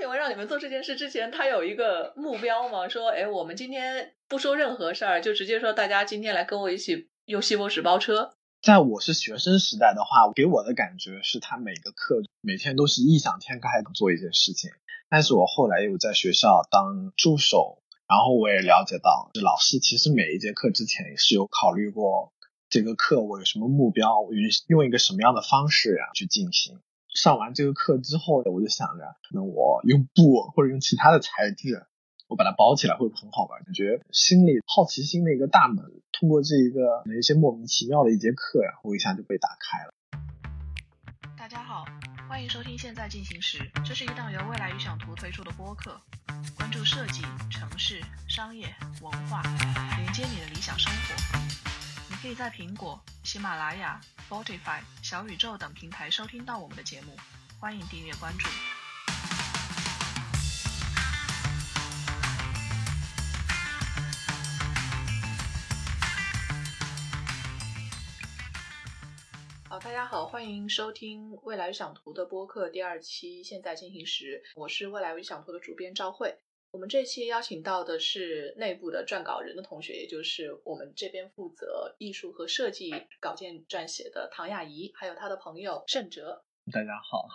田文让你们做这件事之前，他有一个目标吗？说，哎，我们今天不说任何事儿，就直接说大家今天来跟我一起用锡箔纸包车。在我是学生时代的话，给我的感觉是他每个课每天都是异想天开的做一件事情。但是我后来又在学校当助手，然后我也了解到，老师其实每一节课之前也是有考虑过这个课我有什么目标，我用一个什么样的方式啊去进行。上完这个课之后，我就想着，可能我用布或者用其他的材质。我把它包起来会很好玩？感觉心里好奇心的一个大门，通过这一个一些莫名其妙的一节课呀，我一下就被打开了。大家好，欢迎收听《现在进行时》，这是一档由未来预想图推出的播客，关注设计、城市、商业、文化，连接你的理想生活。你可以在苹果、喜马拉雅、Spotify、小宇宙等平台收听到我们的节目，欢迎订阅关注。好大家好，欢迎收听未来预想图的播客第二期，现在进行时，我是未来预想图的主编赵慧。我们这期邀请到的是内部的撰稿人的同学，也就是我们这边负责艺术和设计稿件撰写的唐雅怡，还有他的朋友盛哲。大家好，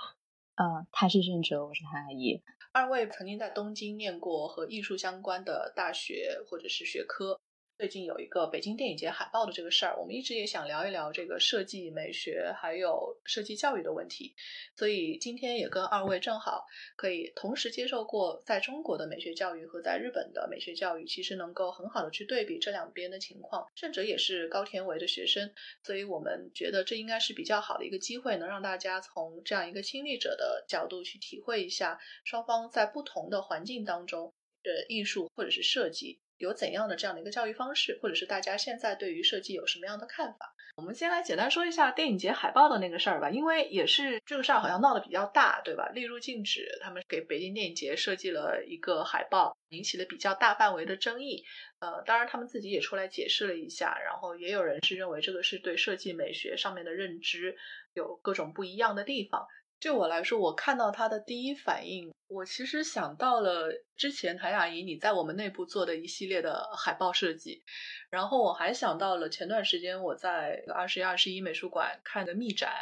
啊，他是盛哲，我是唐雅怡。二位曾经在东京念过和艺术相关的大学或者是学科。最近有一个北京电影节海报的这个事儿，我们一直也想聊一聊这个设计美学还有设计教育的问题，所以今天也跟二位正好可以同时接受过在中国的美学教育和在日本的美学教育，其实能够很好的去对比这两边的情况。甚者也是高田唯的学生，所以我们觉得这应该是比较好的一个机会，能让大家从这样一个亲历者的角度去体会一下双方在不同的环境当中的艺术或者是设计。有怎样的这样的一个教育方式，或者是大家现在对于设计有什么样的看法？我们先来简单说一下电影节海报的那个事儿吧，因为也是这个事儿好像闹得比较大，对吧？例如禁止他们给北京电影节设计了一个海报，引起了比较大范围的争议。呃，当然他们自己也出来解释了一下，然后也有人是认为这个是对设计美学上面的认知有各种不一样的地方。对我来说，我看到他的第一反应，我其实想到了之前谭雅怡你在我们内部做的一系列的海报设计，然后我还想到了前段时间我在二十一二十一美术馆看的密展，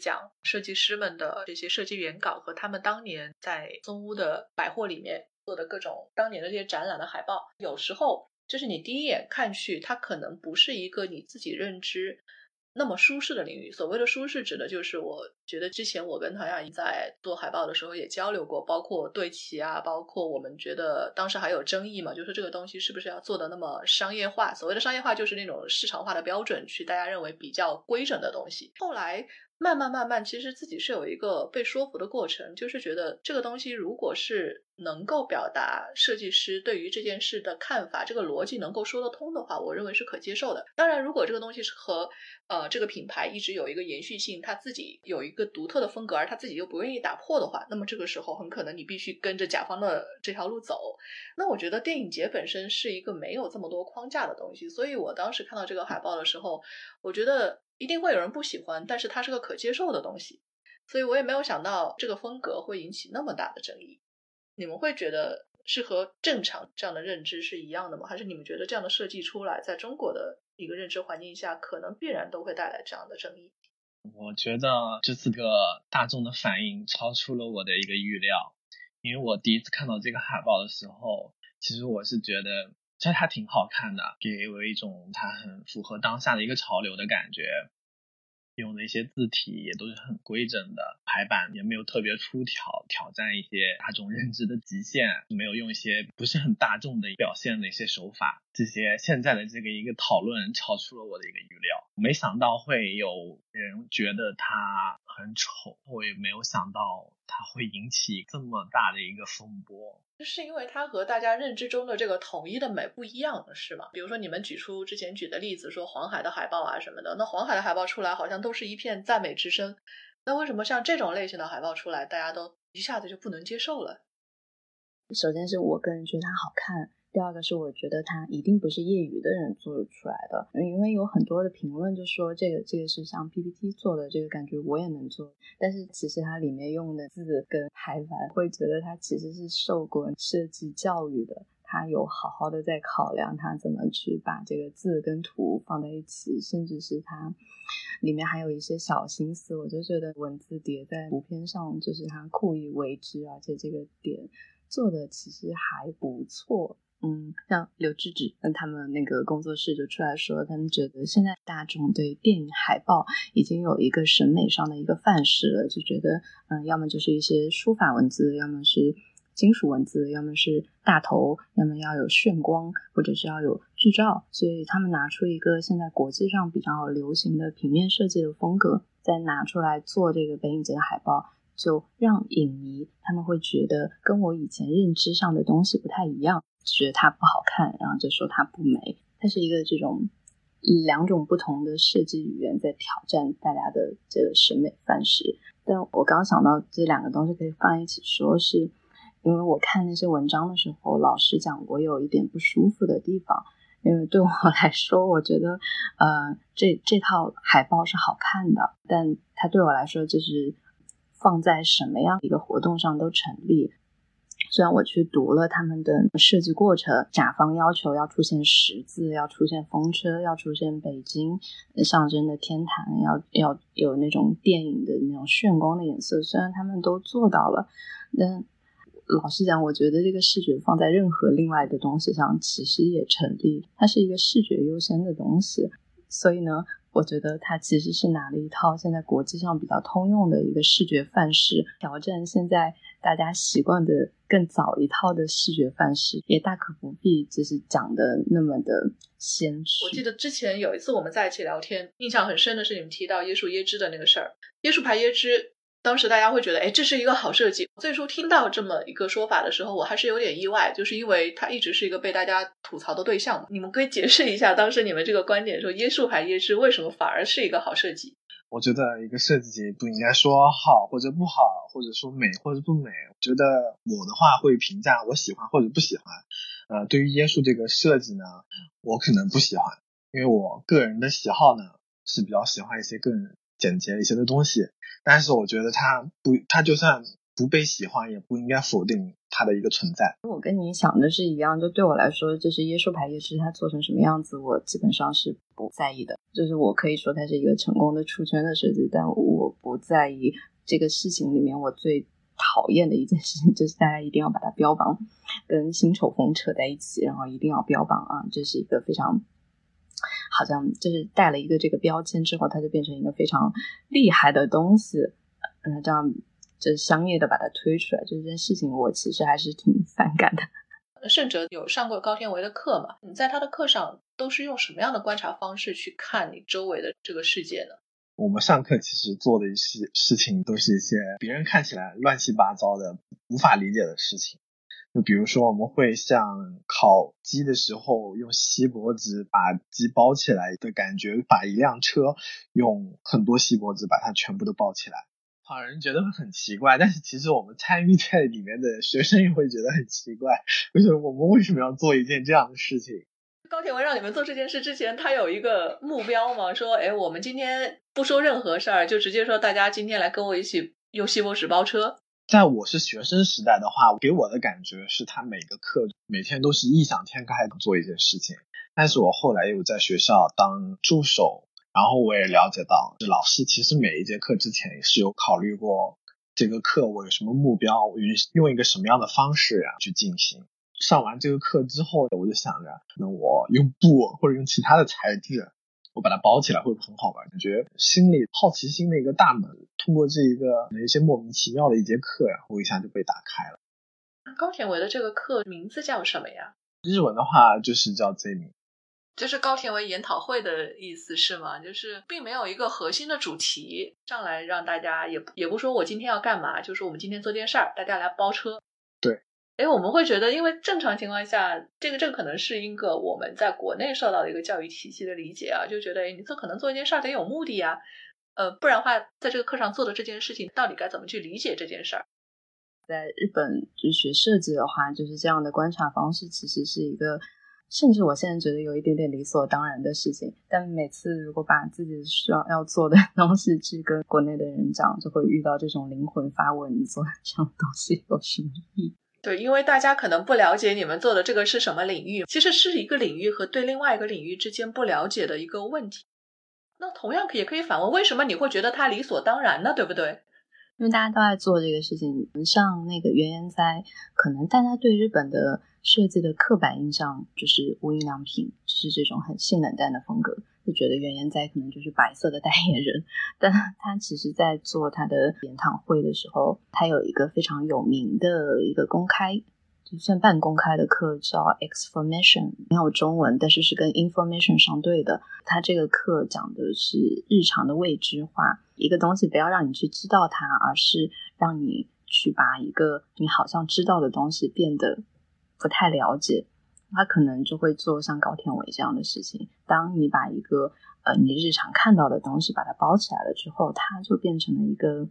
讲设计师们的这些设计原稿和他们当年在松屋的百货里面做的各种当年的这些展览的海报，有时候就是你第一眼看去，它可能不是一个你自己认知。那么舒适的领域，所谓的舒适指的就是，我觉得之前我跟唐雅怡在做海报的时候也交流过，包括对齐啊，包括我们觉得当时还有争议嘛，就是这个东西是不是要做的那么商业化？所谓的商业化就是那种市场化的标准，去大家认为比较规整的东西。后来。慢慢慢慢，其实自己是有一个被说服的过程，就是觉得这个东西如果是能够表达设计师对于这件事的看法，这个逻辑能够说得通的话，我认为是可接受的。当然，如果这个东西是和呃这个品牌一直有一个延续性，他自己有一个独特的风格，而他自己又不愿意打破的话，那么这个时候很可能你必须跟着甲方的这条路走。那我觉得电影节本身是一个没有这么多框架的东西，所以我当时看到这个海报的时候，我觉得。一定会有人不喜欢，但是它是个可接受的东西，所以我也没有想到这个风格会引起那么大的争议。你们会觉得是和正常这样的认知是一样的吗？还是你们觉得这样的设计出来，在中国的一个认知环境下，可能必然都会带来这样的争议？我觉得这次个大众的反应超出了我的一个预料，因为我第一次看到这个海报的时候，其实我是觉得。其实它挺好看的，给我一种它很符合当下的一个潮流的感觉。用的一些字体也都是很规整的，排版也没有特别出挑，挑战一些大众认知的极限，没有用一些不是很大众的表现的一些手法。这些现在的这个一个讨论超出了我的一个预料，没想到会有人觉得它很丑，我也没有想到它会引起这么大的一个风波。是因为它和大家认知中的这个统一的美不一样，是吗？比如说你们举出之前举的例子，说黄海的海报啊什么的，那黄海的海报出来好像都是一片赞美之声，那为什么像这种类型的海报出来，大家都一下子就不能接受了？首先是我个人觉得它好看，第二个是我觉得他一定不是业余的人做出来的，因为有很多的评论就说这个这个是像 PPT 做的，这个感觉我也能做，但是其实它里面用的字跟排版，会觉得它其实是受过设计教育的。他有好好的在考量他怎么去把这个字跟图放在一起，甚至是他里面还有一些小心思，我就觉得文字叠在图片上，就是他故意为之，而且这个点做的其实还不错。嗯，像刘志志跟他们那个工作室就出来说，他们觉得现在大众对电影海报已经有一个审美上的一个范式了，就觉得嗯，要么就是一些书法文字，要么是。金属文字，要么是大头，要么要有炫光，或者是要有剧照，所以他们拿出一个现在国际上比较流行的平面设计的风格，再拿出来做这个北影节的海报，就让影迷他们会觉得跟我以前认知上的东西不太一样，觉得它不好看，然后就说它不美。它是一个这种两种不同的设计语言在挑战大家的这个审美范式。但我刚想到这两个东西可以放一起说，是。因为我看那些文章的时候，老实讲，我有一点不舒服的地方。因为对我来说，我觉得，呃，这这套海报是好看的，但它对我来说，就是放在什么样一个活动上都成立。虽然我去读了他们的设计过程，甲方要求要出现十字，要出现风车，要出现北京象征的天坛，要要有那种电影的那种炫光的颜色，虽然他们都做到了，但。老实讲，我觉得这个视觉放在任何另外的东西上，其实也成立。它是一个视觉优先的东西，所以呢，我觉得它其实是拿了一套现在国际上比较通用的一个视觉范式，挑战现在大家习惯的更早一套的视觉范式，也大可不必就是讲的那么的先驱。我记得之前有一次我们在一起聊天，印象很深的是你们提到椰树椰汁的那个事儿，椰树牌椰汁。当时大家会觉得，哎，这是一个好设计。最初听到这么一个说法的时候，我还是有点意外，就是因为它一直是一个被大家吐槽的对象嘛。你们可以解释一下当时你们这个观点，说椰树牌椰汁为什么反而是一个好设计？我觉得一个设计不应该说好或者不好，或者说美或者不美。我觉得我的话会评价我喜欢或者不喜欢。呃，对于椰树这个设计呢，我可能不喜欢，因为我个人的喜好呢是比较喜欢一些更简洁一些的东西。但是我觉得它不，它就算不被喜欢，也不应该否定它的一个存在。我跟你想的是一样，就对我来说，就是椰树牌椰汁它做成什么样子，我基本上是不在意的。就是我可以说它是一个成功的出圈的设计，但我不在意这个事情里面我最讨厌的一件事情，就是大家一定要把它标榜跟新丑风扯在一起，然后一定要标榜啊，这是一个非常。好像就是带了一个这个标签之后，它就变成一个非常厉害的东西。嗯，这样就是商业的把它推出来，这件事情我其实还是挺 反感的。盛哲有上过高天维的课嘛？你在他的课上都是用什么样的观察方式去看你周围的这个世界呢？我们上课其实做的一些事情，都是一些别人看起来乱七八糟的、无法理解的事情。就比如说，我们会像烤鸡的时候用锡箔纸把鸡包起来的感觉，把一辆车用很多锡箔纸把它全部都包起来，好让人觉得会很奇怪。但是其实我们参与在里面的学生也会觉得很奇怪，为什么我们为什么要做一件这样的事情？高铁文让你们做这件事之前，他有一个目标吗？说，哎，我们今天不说任何事儿，就直接说大家今天来跟我一起用锡箔纸包车。在我是学生时代的话，给我的感觉是他每个课每天都是异想天开的做一件事情。但是我后来又在学校当助手，然后我也了解到，老师其实每一节课之前也是有考虑过这个课我有什么目标，我用用一个什么样的方式啊去进行。上完这个课之后，我就想着，可能我用布或者用其他的材质。我把它包起来会不会很好玩？感觉心里好奇心的一个大门，通过这一个一些莫名其妙的一节课，呀，我一下就被打开了。高田唯的这个课名字叫什么呀？日文的话就是叫 Z 名，就是高田为研讨会的意思是吗？就是并没有一个核心的主题上来让大家也也不说我今天要干嘛，就是我们今天做件事儿，大家来包车。对。哎，我们会觉得，因为正常情况下，这个这个可能是一个我们在国内受到的一个教育体系的理解啊，就觉得，哎，你做可能做一件事儿得有目的呀，呃，不然的话，在这个课上做的这件事情，到底该怎么去理解这件事儿？在日本就学设计的话，就是这样的观察方式，其实是一个。甚至我现在觉得有一点点理所当然的事情，但每次如果把自己需要要做的 东西去跟国内的人讲，就会遇到这种灵魂发问：你做 这样东西有什么意义？对，因为大家可能不了解你们做的这个是什么领域，其实是一个领域和对另外一个领域之间不了解的一个问题。那同样也可以反问：为什么你会觉得它理所当然呢？对不对？因为大家都在做这个事情，像那个原研哉，可能大家对日本的。设计的刻板印象就是无印良品，就是这种很性冷淡的风格，就觉得原研哉可能就是白色的代言人。但他其实在做他的研讨会的时候，他有一个非常有名的一个公开，就算半公开的课叫 Exformation，没有中文，但是是跟 Information 相对的。他这个课讲的是日常的未知化，一个东西不要让你去知道它，而是让你去把一个你好像知道的东西变得。不太了解，他可能就会做像高天伟这样的事情。当你把一个呃你日常看到的东西把它包起来了之后，它就变成了一个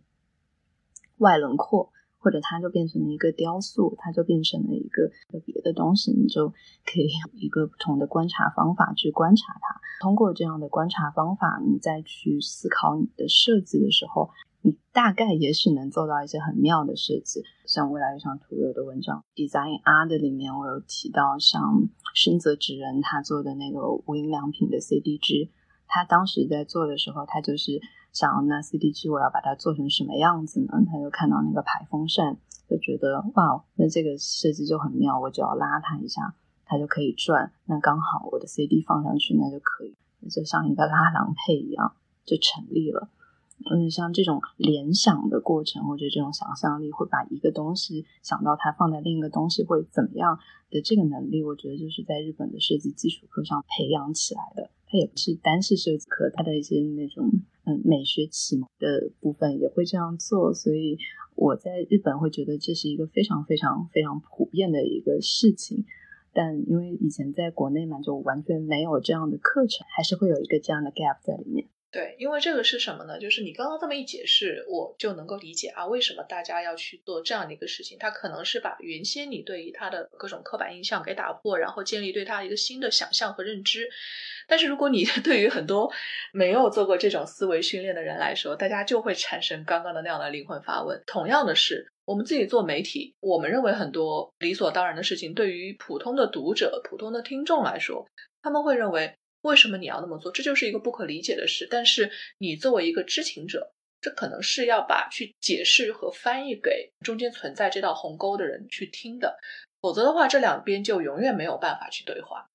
外轮廓，或者它就变成了一个雕塑，它就变成了一个别的东西。你就可以有一个不同的观察方法去观察它。通过这样的观察方法，你再去思考你的设计的时候。你大概也许能做到一些很妙的设计，像未来日常图有的文章 Design R 的里面，我有提到像深泽直人他做的那个无印良品的 CDG，他当时在做的时候，他就是想那 CDG 我要把它做成什么样子呢？他就看到那个排风扇，就觉得哇，那这个设计就很妙，我只要拉它一下，它就可以转，那刚好我的 CD 放上去，那就可以，就像一个拉郎配一样，就成立了。嗯，像这种联想的过程，或者这种想象力，会把一个东西想到它放在另一个东西会怎么样的这个能力，我觉得就是在日本的设计基础课上培养起来的。它也不是单是设计课，它的一些那种嗯美学启蒙的部分也会这样做。所以我在日本会觉得这是一个非常非常非常普遍的一个事情。但因为以前在国内嘛，就完全没有这样的课程，还是会有一个这样的 gap 在里面。对，因为这个是什么呢？就是你刚刚这么一解释，我就能够理解啊，为什么大家要去做这样的一个事情？它可能是把原先你对于它的各种刻板印象给打破，然后建立对它一个新的想象和认知。但是如果你 对于很多没有做过这种思维训练的人来说，大家就会产生刚刚的那样的灵魂发问。同样的是，我们自己做媒体，我们认为很多理所当然的事情，对于普通的读者、普通的听众来说，他们会认为。为什么你要那么做？这就是一个不可理解的事。但是你作为一个知情者，这可能是要把去解释和翻译给中间存在这道鸿沟的人去听的，否则的话，这两边就永远没有办法去对话。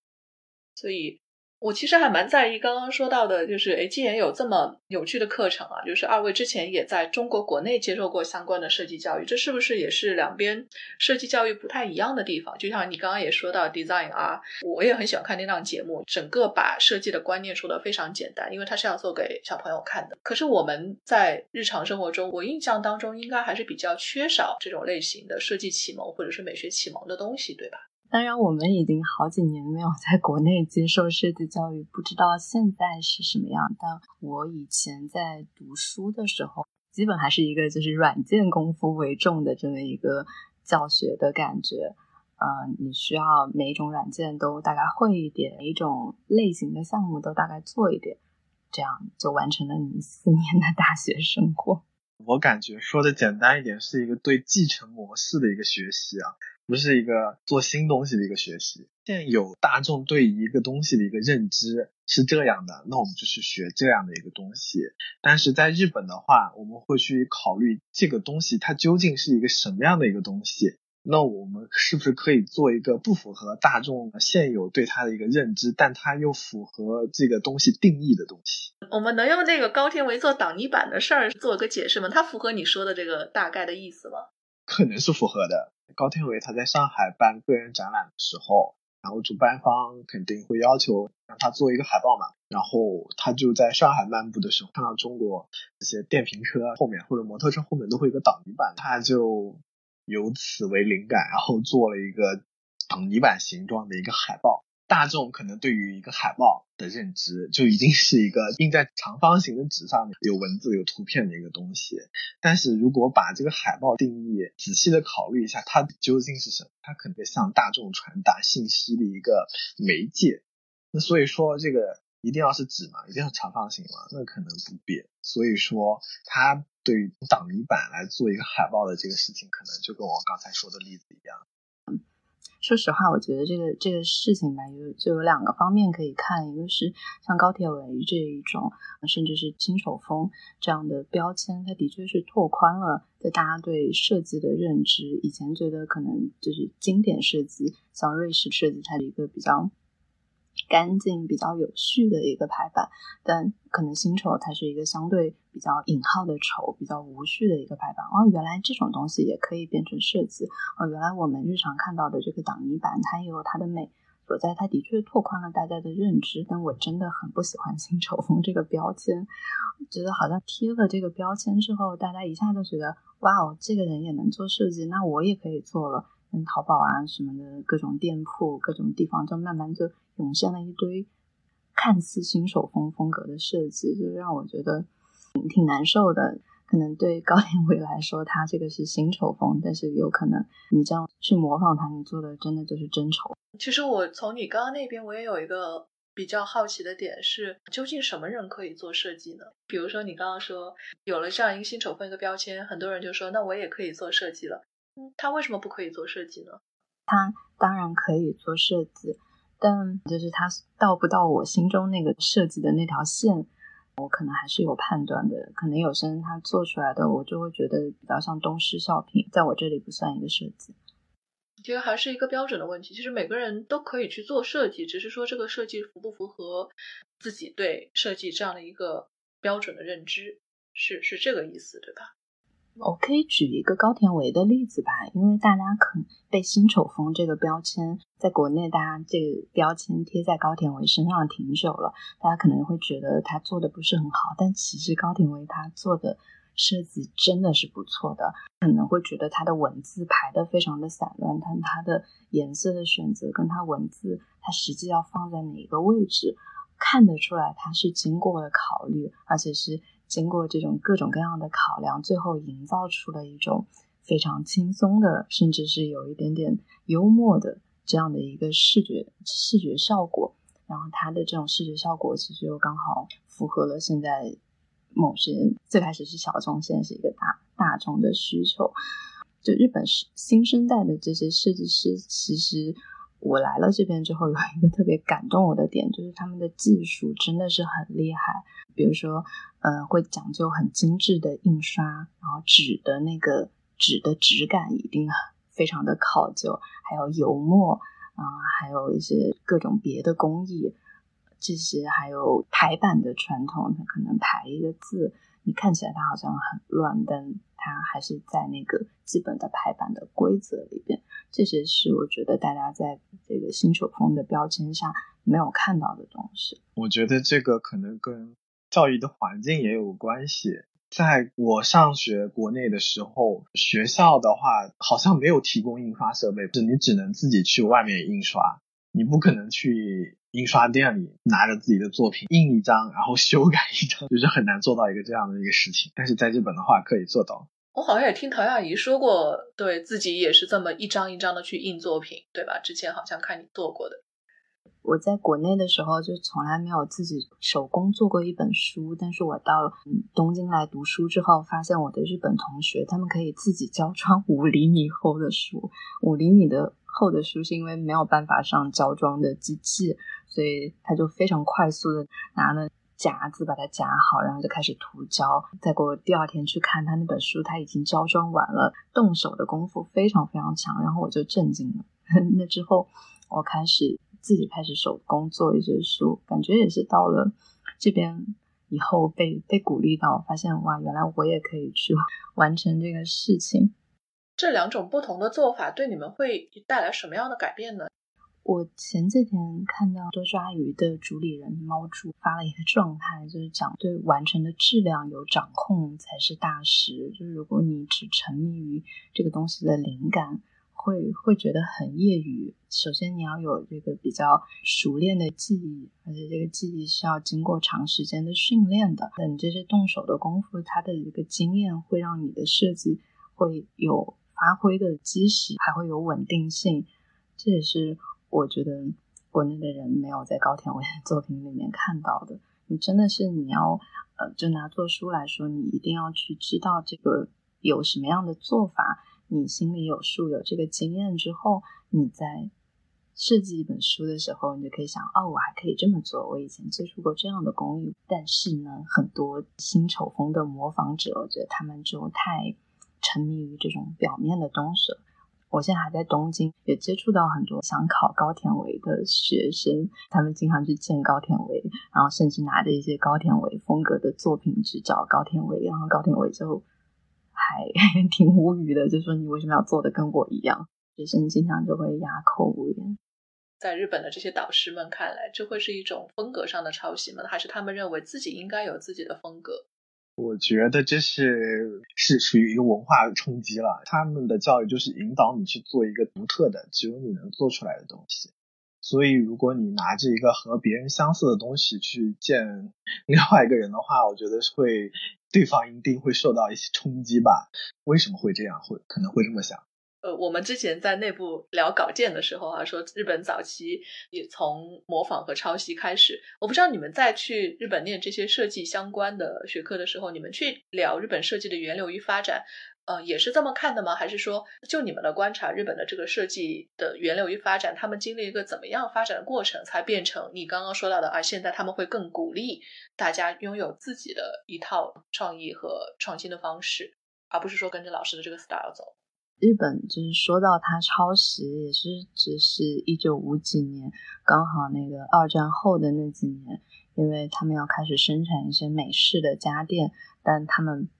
所以。我其实还蛮在意刚刚说到的，就是哎，既然有这么有趣的课程啊，就是二位之前也在中国国内接受过相关的设计教育，这是不是也是两边设计教育不太一样的地方？就像你刚刚也说到 Design 啊，我也很喜欢看那档节目，整个把设计的观念说的非常简单，因为它是要做给小朋友看的。可是我们在日常生活中，我印象当中应该还是比较缺少这种类型的设计启蒙或者是美学启蒙的东西，对吧？当然，我们已经好几年没有在国内接受设计教育，不知道现在是什么样。但我以前在读书的时候，基本还是一个就是软件功夫为重的这么一个教学的感觉。呃，你需要每一种软件都大概会一点，每一种类型的项目都大概做一点，这样就完成了你四年的大学生活。我感觉说的简单一点，是一个对继承模式的一个学习啊。不是一个做新东西的一个学习。现有大众对一个东西的一个认知是这样的，那我们就去学这样的一个东西。但是在日本的话，我们会去考虑这个东西它究竟是一个什么样的一个东西。那我们是不是可以做一个不符合大众现有对它的一个认知，但它又符合这个东西定义的东西？我们能用这个高天维做挡泥板的事儿做个解释吗？它符合你说的这个大概的意思吗？可能是符合的。高天伟他在上海办个人展览的时候，然后主办方肯定会要求让他做一个海报嘛，然后他就在上海漫步的时候，看到中国这些电瓶车后面或者摩托车后面都会有个挡泥板，他就由此为灵感，然后做了一个挡泥板形状的一个海报。大众可能对于一个海报的认知就已经是一个印在长方形的纸上面有文字有图片的一个东西。但是如果把这个海报定义仔细的考虑一下，它究竟是什么？它可能向大众传达信息的一个媒介。那所以说，这个一定要是纸嘛，一定要长方形嘛？那可能不变。所以说，它对于挡泥板来做一个海报的这个事情，可能就跟我刚才说的例子一样。说实话，我觉得这个这个事情吧，有就有两个方面可以看，一个是像高铁围这一种，甚至是新手风这样的标签，它的确是拓宽了在大家对设计的认知。以前觉得可能就是经典设计，像瑞士设计，它的一个比较。干净、比较有序的一个排版，但可能薪酬它是一个相对比较引号的丑、比较无序的一个排版。哦，原来这种东西也可以变成设计。哦，原来我们日常看到的这个挡泥板，它也有它的美所在。它的确拓宽了大家的认知。但我真的很不喜欢“薪酬风”这个标签，觉得好像贴了这个标签之后，大家一下就觉得哇哦，这个人也能做设计，那我也可以做了。跟淘宝啊什么的各种店铺、各种地方，就慢慢就。涌现了一堆看似新手风风格的设计，就让我觉得挺难受的。可能对高田伟来说，他这个是新丑风，但是有可能你这样去模仿他，你做的真的就是真丑。其实我从你刚刚那边，我也有一个比较好奇的点是，究竟什么人可以做设计呢？比如说你刚刚说有了这样一个新丑风一个标签，很多人就说那我也可以做设计了。嗯，他为什么不可以做设计呢？他当然可以做设计。但就是他到不到我心中那个设计的那条线，我可能还是有判断的。可能有些人他做出来的，我就会觉得比较像东施效颦，在我这里不算一个设计。其实还是一个标准的问题。其实每个人都可以去做设计，只是说这个设计符不符合自己对设计这样的一个标准的认知，是是这个意思，对吧？我可以举一个高田唯的例子吧，因为大家可能被“新丑风”这个标签，在国内大家这个标签贴在高田唯身上挺久了，大家可能会觉得他做的不是很好，但其实高田唯他做的设计真的是不错的，可能会觉得他的文字排的非常的散乱，但他的颜色的选择跟他文字他实际要放在哪一个位置，看得出来他是经过了考虑，而且是。经过这种各种各样的考量，最后营造出了一种非常轻松的，甚至是有一点点幽默的这样的一个视觉视觉效果。然后它的这种视觉效果，其实又刚好符合了现在某些最开始是小众，现在是一个大大众的需求。就日本是新生代的这些设计师，其实我来了这边之后，有一个特别感动我的点，就是他们的技术真的是很厉害。比如说，呃，会讲究很精致的印刷，然后纸的那个纸的质感一定非常的考究，还有油墨啊，还有一些各种别的工艺，这些还有排版的传统，它可能排一个字，你看起来它好像很乱，但它还是在那个基本的排版的规则里边。这些是我觉得大家在这个新手风的标签下没有看到的东西。我觉得这个可能跟教育的环境也有关系。在我上学国内的时候，学校的话好像没有提供印刷设备，是你只能自己去外面印刷，你不可能去印刷店里拿着自己的作品印一张，然后修改一张，就是很难做到一个这样的一个事情。但是在日本的话可以做到。我好像也听陶亚怡说过，对自己也是这么一张一张的去印作品，对吧？之前好像看你做过的。我在国内的时候就从来没有自己手工做过一本书，但是我到东京来读书之后，发现我的日本同学他们可以自己胶装 五厘米厚的书，五厘米的厚的书是因为没有办法上胶装的机器，所以他就非常快速的拿了夹子把它夹好，然后就开始涂胶。再过第二天去看他那本书，他已经胶装完了，动手的功夫非常非常强，然后我就震惊了。那之后我开始。自己开始手工做一些书，感觉也是到了这边以后被被鼓励到，发现哇，原来我也可以去完成这个事情。这两种不同的做法对你们会带来什么样的改变呢？我前几天看到多抓鱼的主理人猫柱发了一个状态，就是讲对完成的质量有掌控才是大师。就是如果你只沉迷于这个东西的灵感。会会觉得很业余。首先你要有这个比较熟练的技艺，而且这个技艺是要经过长时间的训练的。那你这些动手的功夫，它的一个经验会让你的设计会有发挥的基石，还会有稳定性。这也是我觉得国内的人没有在高田唯的作品里面看到的。你真的是你要呃，就拿做书来说，你一定要去知道这个有什么样的做法。你心里有数，有这个经验之后，你在设计一本书的时候，你就可以想：哦，我还可以这么做。我以前接触过这样的工艺，但是呢，很多新丑风的模仿者，我觉得他们就太沉迷于这种表面的东西了。我现在还在东京，也接触到很多想考高田唯的学生，他们经常去见高田唯，然后甚至拿着一些高田唯风格的作品去找高田唯，然后高田唯就。还 挺无语的，就说你为什么要做的跟我一样？学生经常就会哑口无言。在日本的这些导师们看来，这会是一种风格上的抄袭吗？还是他们认为自己应该有自己的风格？我觉得这是是属于一个文化冲击了。他们的教育就是引导你去做一个独特的、只有你能做出来的东西。所以，如果你拿着一个和别人相似的东西去见 另外一个人的话，我觉得是会对方一定会受到一些冲击吧？为什么会这样？会可能会这么想？呃，我们之前在内部聊稿件的时候啊，说日本早期也从模仿和抄袭开始。我不知道你们在去日本念这些设计相关的学科的时候，你们去聊日本设计的源流与发展。呃，也是这么看的吗？还是说，就你们的观察，日本的这个设计的源流与发展，他们经历一个怎么样发展的过程，才变成你刚刚说到的啊？现在他们会更鼓励大家拥有自己的一套创意和创新的方式，而不是说跟着老师的这个 style 走。日本就是说到它抄袭，也是只是一九五几年，刚好那个二战后的那几年，因为他们要开始生产一些美式的家电，但他们。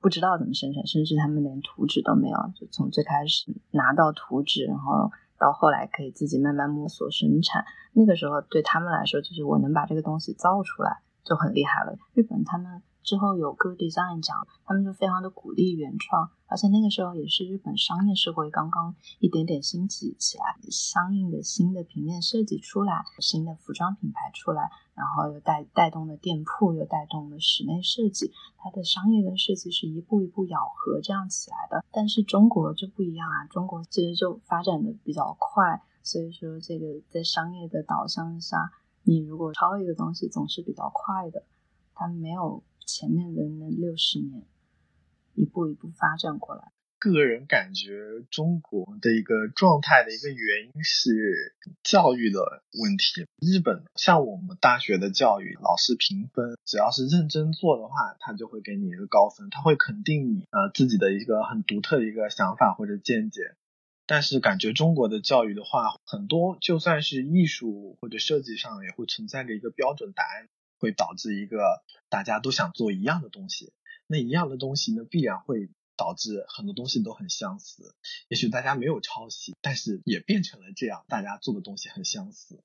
不知道怎么生产，甚至他们连图纸都没有。就从最开始拿到图纸，然后到后来可以自己慢慢摸索生产，那个时候对他们来说，就是我能把这个东西造出来就很厉害了。日本他们。之后有 Good Design 奖，他们就非常的鼓励原创，而且那个时候也是日本商业社会刚刚一点点兴起起来，相应的新的平面设计出来，新的服装品牌出来，然后又带带动了店铺，又带动了室内设计，它的商业跟设计是一步一步咬合这样起来的。但是中国就不一样啊，中国其实就发展的比较快，所以说这个在商业的导向下，你如果抄一个东西总是比较快的，它没有。前面的那六十年，一步一步发展过来。个人感觉，中国的一个状态的一个原因是教育的问题。日本像我们大学的教育，老师评分，只要是认真做的话，他就会给你一个高分，他会肯定你呃自己的一个很独特的一个想法或者见解。但是感觉中国的教育的话，很多就算是艺术或者设计上，也会存在着一个标准答案。会导致一个大家都想做一样的东西，那一样的东西呢，必然会导致很多东西都很相似。也许大家没有抄袭，但是也变成了这样，大家做的东西很相似。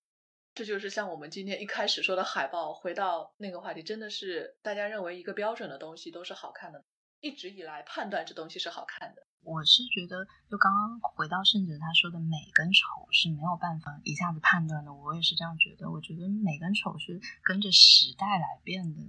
这就是像我们今天一开始说的海报，回到那个话题，真的是大家认为一个标准的东西都是好看的，一直以来判断这东西是好看的。我是觉得，就刚刚回到圣哲他说的美跟丑是没有办法一下子判断的。我也是这样觉得。我觉得美跟丑是跟着时代来变的。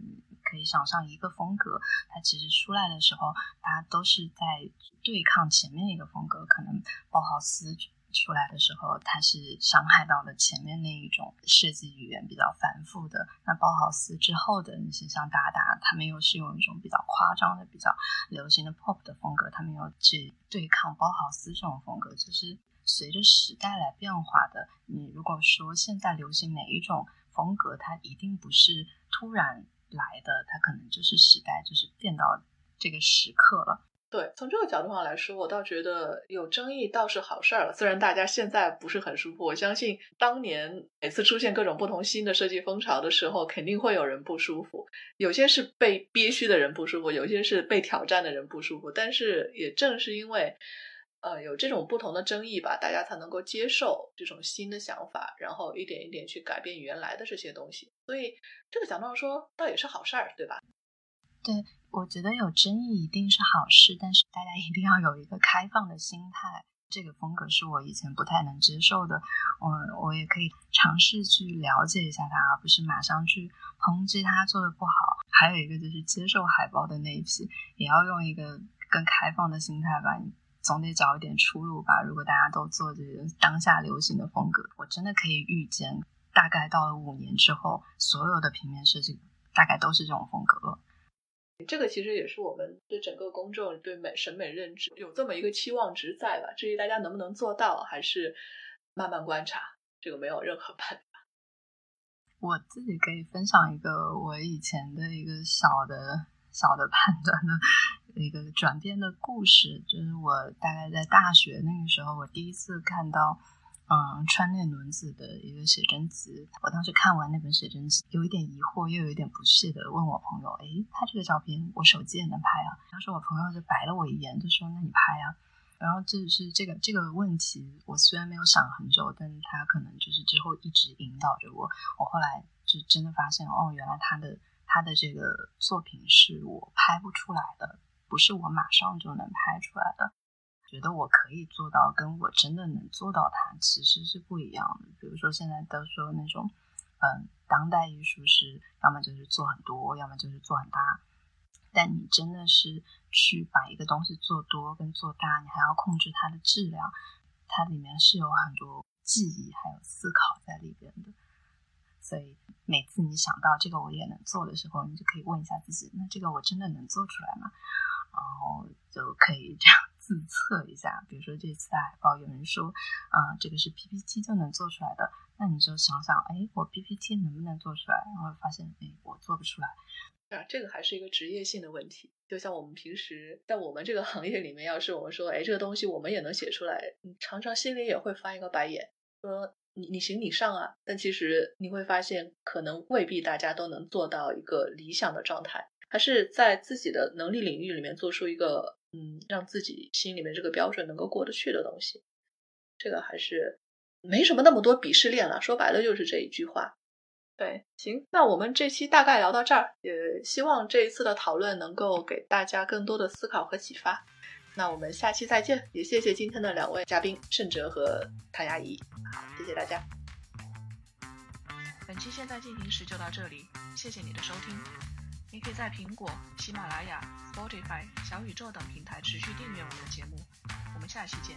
可以想象，一个风格它其实出来的时候，它都是在对抗前面一个风格，可能包豪斯。出来的时候，它是伤害到了前面那一种设计语言比较繁复的。那包豪斯之后的那些像达达，他们又是用一种比较夸张的、比较流行的 pop 的风格，他们又去对抗包豪斯这种风格，就是随着时代来变化的。你如果说现在流行哪一种风格，它一定不是突然来的，它可能就是时代就是变到这个时刻了。对，从这个角度上来说，我倒觉得有争议倒是好事儿了。虽然大家现在不是很舒服，我相信当年每次出现各种不同新的设计风潮的时候，肯定会有人不舒服。有些是被憋屈的人不舒服，有些是被挑战的人不舒服。但是也正是因为，呃，有这种不同的争议吧，大家才能够接受这种新的想法，然后一点一点去改变原来的这些东西。所以这个角度上说，倒也是好事儿，对吧？对。我觉得有争议一定是好事，但是大家一定要有一个开放的心态。这个风格是我以前不太能接受的，我我也可以尝试去了解一下它，而不是马上去抨击它做的不好。还有一个就是接受海报的那一批，也要用一个更开放的心态吧，你总得找一点出路吧。如果大家都做这个当下流行的风格，我真的可以预见，大概到了五年之后，所有的平面设计大概都是这种风格。这个其实也是我们对整个公众对美审美认知有这么一个期望值在吧？至于大家能不能做到，还是慢慢观察，这个没有任何办法。我自己可以分享一个我以前的一个小的小的判断的一个转变的故事，就是我大概在大学那个时候，我第一次看到。嗯，川内伦子的一个写真集，我当时看完那本写真集，有一点疑惑，又有一点不屑的问我朋友：“哎，他这个照片我手机也能拍啊？”当时我朋友就白了我一眼，就说：“那你拍啊。”然后这是这个这个问题，我虽然没有想很久，但他可能就是之后一直引导着我。我后来就真的发现，哦，原来他的他的这个作品是我拍不出来的，不是我马上就能拍出来的。觉得我可以做到，跟我真的能做到，它其实是不一样的。比如说，现在都说那种，嗯，当代艺术是要么就是做很多，要么就是做很大。但你真的是去把一个东西做多跟做大，你还要控制它的质量，它里面是有很多记忆还有思考在里边的。所以每次你想到这个我也能做的时候，你就可以问一下自己：那这个我真的能做出来吗？然后就可以这样。自测一下，比如说这次的海报，有人说啊，这个是 PPT 就能做出来的，那你就想想，哎，我 PPT 能不能做出来？然后发现，哎，我做不出来。啊，这个还是一个职业性的问题。就像我们平时在我们这个行业里面，要是我们说，哎，这个东西我们也能写出来，你常常心里也会翻一个白眼，说你你行你上啊。但其实你会发现，可能未必大家都能做到一个理想的状态，还是在自己的能力领域里面做出一个。嗯，让自己心里面这个标准能够过得去的东西，这个还是没什么那么多鄙视链了。说白了就是这一句话。对，行，那我们这期大概聊到这儿，也希望这一次的讨论能够给大家更多的思考和启发。那我们下期再见，也谢谢今天的两位嘉宾盛哲和谭阿姨。好，谢谢大家。本期现在进行时就到这里，谢谢你的收听。你可以在苹果、喜马拉雅、Spotify、小宇宙等平台持续订阅我们的节目。我们下期见。